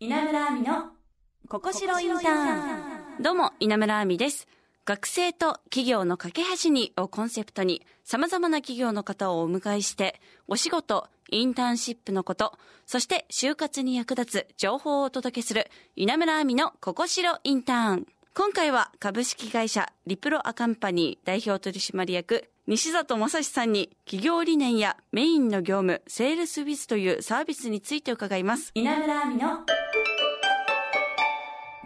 稲村亜美のここしろインターンどうも、稲村亜美です。学生と企業の架け橋にをコンセプトに様々な企業の方をお迎えして、お仕事、インターンシップのこと、そして就活に役立つ情報をお届けする稲村亜美のここしろインターン。今回は株式会社リプロアカンパニー代表取締役西里正史さんに企業理念やメインの業務、セールスウィズというサービスについて伺います。稲村亜美の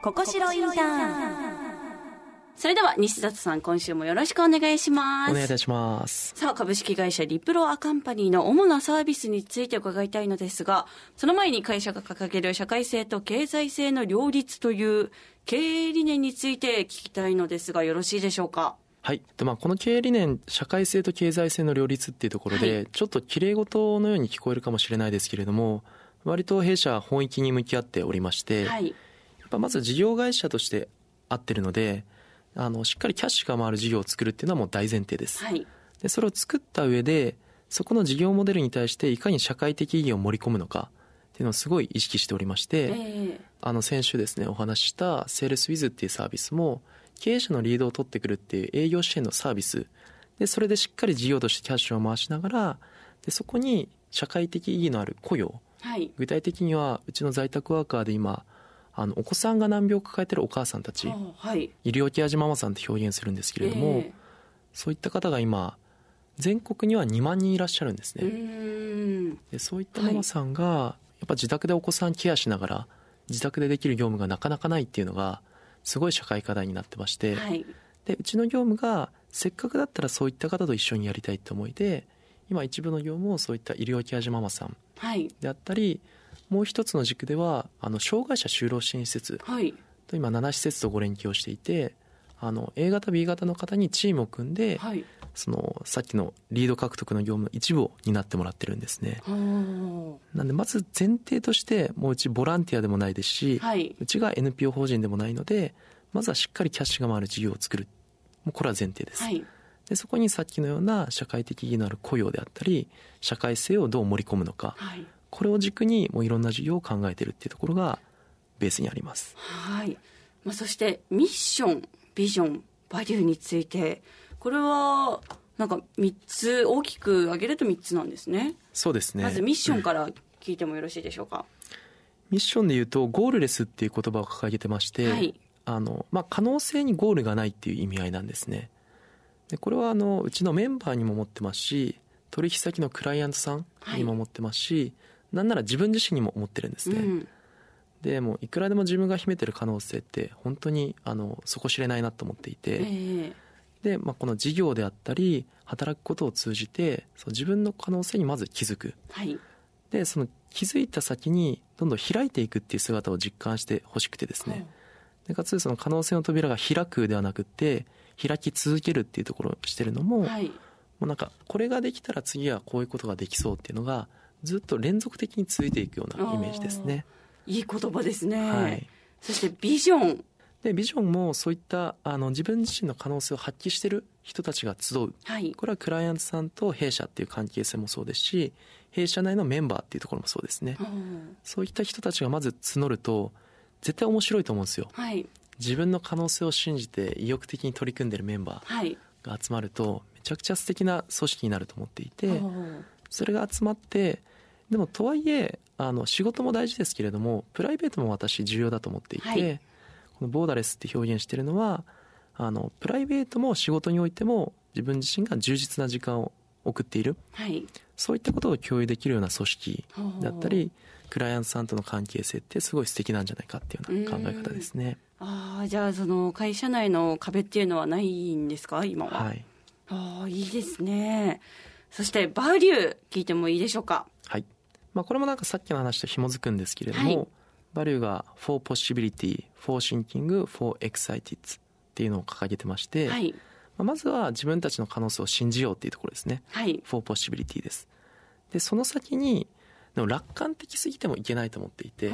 ここしろインターンそれでは西里さん、今週もよろしくお願いします。お願いいたします。さあ、株式会社リプロアカンパニーの主なサービスについて伺いたいのですが、その前に会社が掲げる社会性と経済性の両立という経営理念について聞きたいのですが、よろしいでしょうか？はい。でまあ、この経営理念、社会性と経済性の両立っていうところで、はいちょっと綺麗事のように聞こえるかもしれないですけれども、割と弊社は本域に向き合っておりまして、はい。まず事業会社としてやってるので、あの、しっかりキャッシュが回る事業を作るっていうのはもう大前提です。はい。で、それを作った上で、そこの事業モデルに対していかに社会的意義を盛り込むのかっていうのをすごい意識しておりまして、ええあの先週ですねお話ししたセールスウィズっていうサービスも経営者のリードを取ってくるっていう営業支援のサービスでそれでしっかり事業としてキャッシュを回しながらでそこに社会的意義のある雇用はい。具体的にはうちの在宅ワーカーで今あのお子さんが難病を抱えてるお母さんたちあはい。医療ケア児ママさんって表現するんですけれども、えそういった方が今全国には2万人いらっしゃるんですね。でそういったママさんが、やっぱ自宅でお子さんケアしながら自宅でできる業務がなかなかないっていうのがすごい社会課題になってまして、はい。でうちの業務がせっかくだったらそういった方と一緒にやりたいって思いで今一部の業務をそういった医療ケア児ママさんはい。であったりもう一つの軸ではあの障害者就労支援施設はい。と今7施設とご連携をしていてあの A 型 B 型の方にチームを組んで、はい。そのさっきのリード獲得の業務の一部を担ってもらってるんですねほなんでまず前提としてもううちボランティアでもないですし、うはい。うちが NPO 法人でもないのでまずはしっかりキャッシュが回る事業を作るもうこれは前提です、はい。でそこにさっきのような社会的意義のある雇用であったり社会性をどう盛り込むのかはい。これを軸にもういろんな事業を考えてるっていうところがベースにありますはい。まあ、そして、ミッション、ビジョン、バリューについて、これは、なんか3つ、大きく挙げると3つなんですね。そうですねまずミッションから聞いてもよろしいでしょうか。ミッションで言うとゴールレスっていう言葉を掲げてまして、はい。あのまあ、可能性にゴールがないっていう意味合いなんですねでこれはあのうちのメンバーにも持ってますし取引先のクライアントさんにも持ってますし、なんなら自分自身にも思ってるんですね、うん。でもういくらでも自分が秘めてる可能性って本当にあの底知れないなと思っていえて、えで、まあ、この事業であったり働くことを通じてそう自分の可能性にまず気づくはい。でその気づいた先にどんどん開いていくっていう姿を実感してほしくてですね、でかつその可能性の扉が開くではなくって開き続けるっていうところをしてるのも,、もはい。うなんかこれができたら次はこういうことができそうっていうのがずっと連続的に続いていくようなイメージですね。いい言葉ですね。はい、そして、ビジョン。でビジョンもそういったあの自分自身の可能性を発揮してる人たちが集うはい。これはクライアントさんと弊社っていう関係性もそうですし弊社内のメンバーっていうところもそうですねうんそういった人たちがまず募ると絶対面白いと思うんですよはい。自分の可能性を信じて意欲的に取り組んでるメンバはい。ーが集まるとめちゃくちゃ素敵な組織になると思っていてうんそれが集まってでもとはいえあの仕事も大事ですけれどもプライベートも私重要だと思っていて、はいこのボーダレスって表現してるのはあのプライベートも仕事においても自分自身が充実な時間を送っているはい。そういったことを共有できるような組織だったりクライアントさんとの関係性ってすごい素敵なんじゃないかっていうような考え方ですね。ああ、じゃあ、その、会社内の壁っていうのはないんですか？今は。はい、ああ、いいですね。そして、バリュー、聞いてもいいでしょうか？はいまあ、これもなんかさっきの話と紐づくんですけれども、はいバリューが for possibility, for thinking, for excited っていうのを掲げてまして、はい。まずは自分たちの可能性を信じようっていうところですね。はい。for possibility です。で、その先に、でも楽観的すぎてもいけないと思っていて、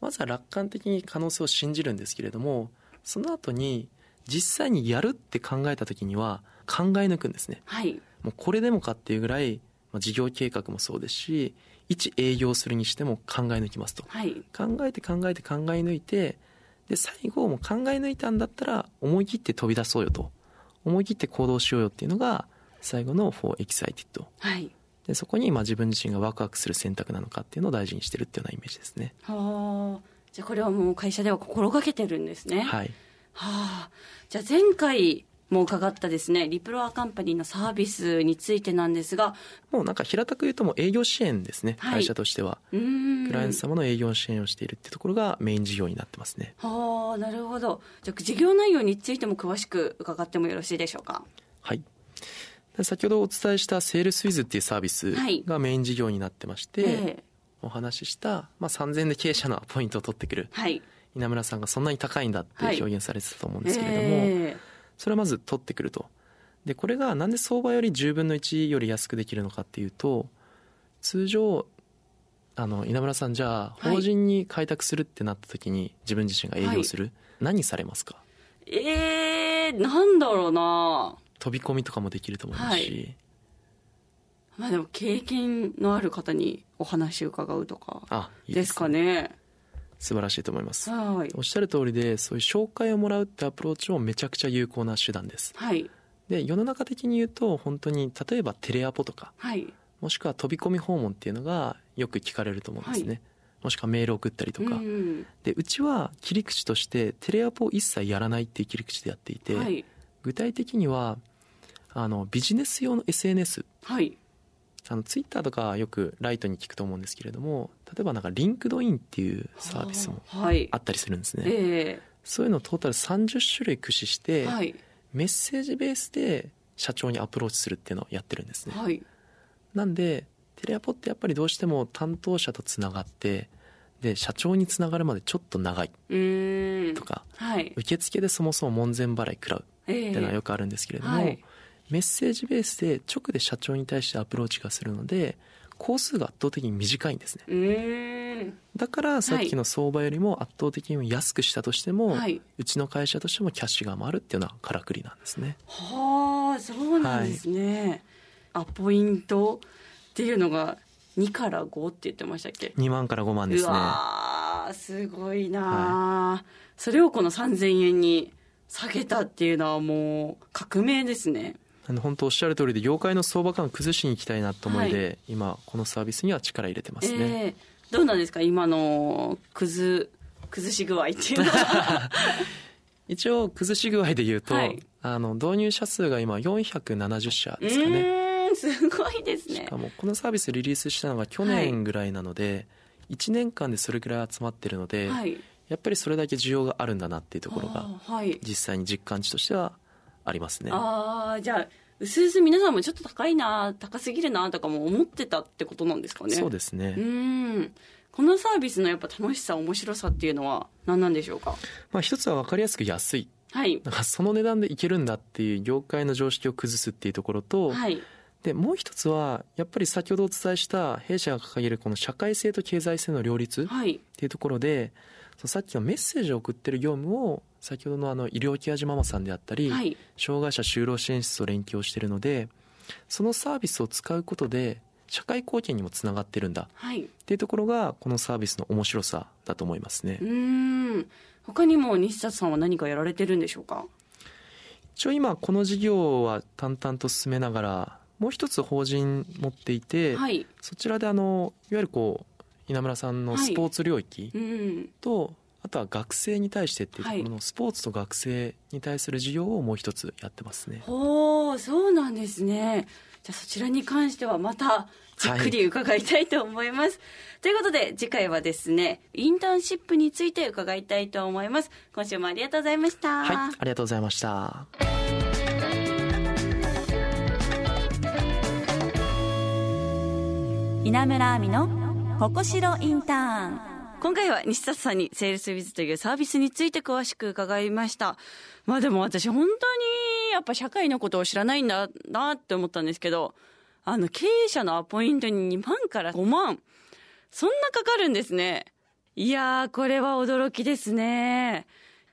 まずは楽観的に可能性を信じるんですけれども、その後に実際にやるって考えた時には考え抜くんですね。はい。もうこれでもかっていうぐらい、まあ、事業計画もそうですし、一営業するにしても考え抜きますと。はい。考えて考えて考え抜いてで最後もう考え抜いたんだったら思い切って飛び出そうよと。思い切って行動しようよっていうのが最後の「for excited はい」でそこにまあ自分自身がワクワクする選択なのかっていうのを大事にしてるっていうようなイメージですね。はあ。じゃあこれはもう会社では心がけてるんですね。はい。はあ、じゃあ前回も伺ったですね。リプロアカンパニーのサービスについてなんですが。もうなんか平たく言うともう営業支援ですね、はい。会社としては。クライアント様の営業支援をしているっていうところがメイン事業になってますね。はあなるほど。じゃあ事業内容についても詳しく伺ってもよろしいでしょうか？はい。で先ほどお伝えしたセールスウィズっていうサービスはい。がメイン事業になってまして、ええ。お話しした、まあ、3000で経営者のポイントを取ってくるはい。稲村さんがそんなに高いんだってはい。表現されてたと思うんですけれども、えそれはまず取ってくると。でこれがなんで相場より10分の1より安くできるのかっていうと通常あの稲村さんじゃあはい法人に開拓するってなった時に自分自身が営業する、何されますか？ええー、なんだろうな。飛び込みとかもできると思いますし、はい。まあでも経験のある方にお話を伺うとかあいいですかね素晴らしいと思います。はい。おっしゃる通りでそういう紹介をもらうってアプローチもめちゃくちゃ有効な手段です。はい。で世の中的に言うと本当に例えばテレアポとかはい。もしくは飛び込み訪問っていうのがよく聞かれると思うんですね、もしくはメール送ったりとか、うんでうちは切り口としてテレアポを一切やらないっていう切り口でやっていて、はい。具体的にはあのビジネス用の SNS はいあのツイッターとかよくライトに聞くと思うんですけれども例えばなんか LinkedIn っていうサービスもはい。あったりするんですね、えそういうのをトータル30種類駆使して、えはい。メッセージベースで社長にアプローチするっていうのをやってるんですね。はい。なんでテレアポってやっぱりどうしても担当者とつながってで社長につながるまでちょっと長いとかはい。受付でそもそも門前払い食らうえっていうのはえ。よくあるんですけれども、はいメッセージベースで直で社長に対してアプローチがするので工数が圧倒的に短いんですね。だからさっきの相場よりも圧倒的に安くしたとしても、はい。うちの会社としてもキャッシュが回るっていうのはからくりなんですね。はあそうなんですね、あポイントっていうのが2から5って言ってましたっけ？2万から5万ですうねすごいなあ、それをこの3000円に下げたっていうのはもう革命ですねあの本当おっしゃる通りで業界の相場感を崩しに行きたいなと思いで、今このサービスには力入れてますね、ええどうなんですか？今の崩崩し具合っていうのは。一応崩し具合で言うと、はい。あの導入者数が今470社うですかね。すごいですね。しかもこのサービスリリースしたのが去年ぐらいなので、1年間でそれぐらい集まってるので、はい。やっぱりそれだけ需要があるんだなっていうところが実際に実感値としてはありますね。ああじゃあうすうす皆さんもちょっと高いな高すぎるなとかも思ってたってことなんですかね？そうですね、うーん。このサービスのやっぱ楽しさ面白さっていうのは何なんでしょうか？まあ、一つは分かりやすく安い。はい。なんかその値段でいけるんだっていう業界の常識を崩すっていうところと、はい。でもう一つはやっぱり先ほどお伝えした弊社が掲げるこの社会性と経済性の両立っはい。ていうところでそのさっきのメッセージを送ってる業務を先ほどのあの医療ケア児ママさんであったり、はい。障害者就労支援室と連携をしているのでそのサービスを使うことで社会貢献にもつながってるんだ。はい。っていうところがこのサービスの面白さだと思いますね。うーん。他にも西里さんは何かやられてるんでしょうか？一応今この事業は淡々と進めながらもう一つ法人持っていて、はい。そちらであのいわゆるこう稲村さんのスポーツ領域うんと、あとは学生に対してっていうところのスポーツと学生に対する事業をもう一つやってますね。ほうそうなんですね。じゃあそちらに関してはまたじっくり伺いたいと思います、ということで次回はですねインターンシップについて伺いたいと思います。今週もありがとうございました。はい、ありがとうございました。稲村亜美のここしろインターン。今回は西里さんにセールスウィズというサービスについて詳しく伺いました。まあでも私本当にやっぱ社会のことを知らないんだなって思ったんですけどあの経営者のアポイントに2万から5万。そんなかかるんですね。いやーこれは驚きですね。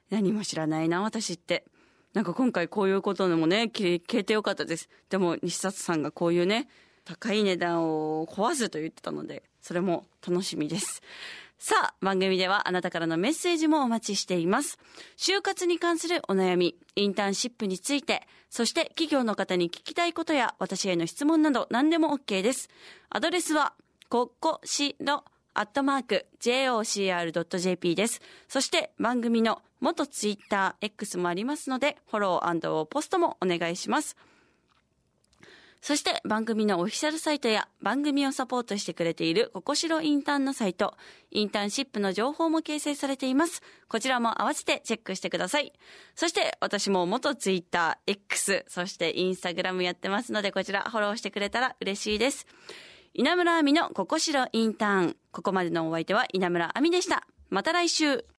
何も知らないな私って。なんか今回こういうことでもね聞聞いてよかったです。でも西里さんがこういうね高い値段を壊すと言ってたのでそれも楽しみです。さあ、番組ではあなたからのメッセージもお待ちしています。就活に関するお悩み、インターンシップについて、そして企業の方に聞きたいことや私への質問など何でも OK です。アドレスは、ここしろ、アットマーク、jocr.jp です。そして番組の元ツイッター X もありますので、フォローポストもお願いします。そして番組のオフィシャルサイトや番組をサポートしてくれているココシロインターンのサイト、インターンシップの情報も掲載されています。こちらも合わせてチェックしてください。そして私も元ツイッター X、そしてインスタグラムやってますのでこちらフォローしてくれたら嬉しいです。稲村亜美のココシロインターン。ここまでのお相手は稲村亜美でした。また来週。